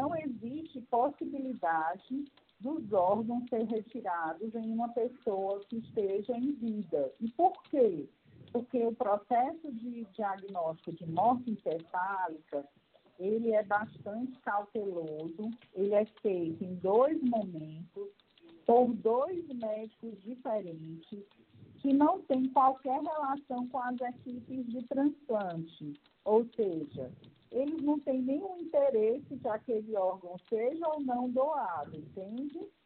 não existe possibilidade dos órgãos ser retirados em uma pessoa que esteja em vida. E por quê? Porque o processo de diagnóstico de morte encefálica, ele é bastante cauteloso, ele é feito em dois momentos, por dois médicos diferentes, que não tem qualquer relação com as equipes de transplante. Ou seja, eles não têm nenhum interesse que aquele órgão seja ou não doado, entende?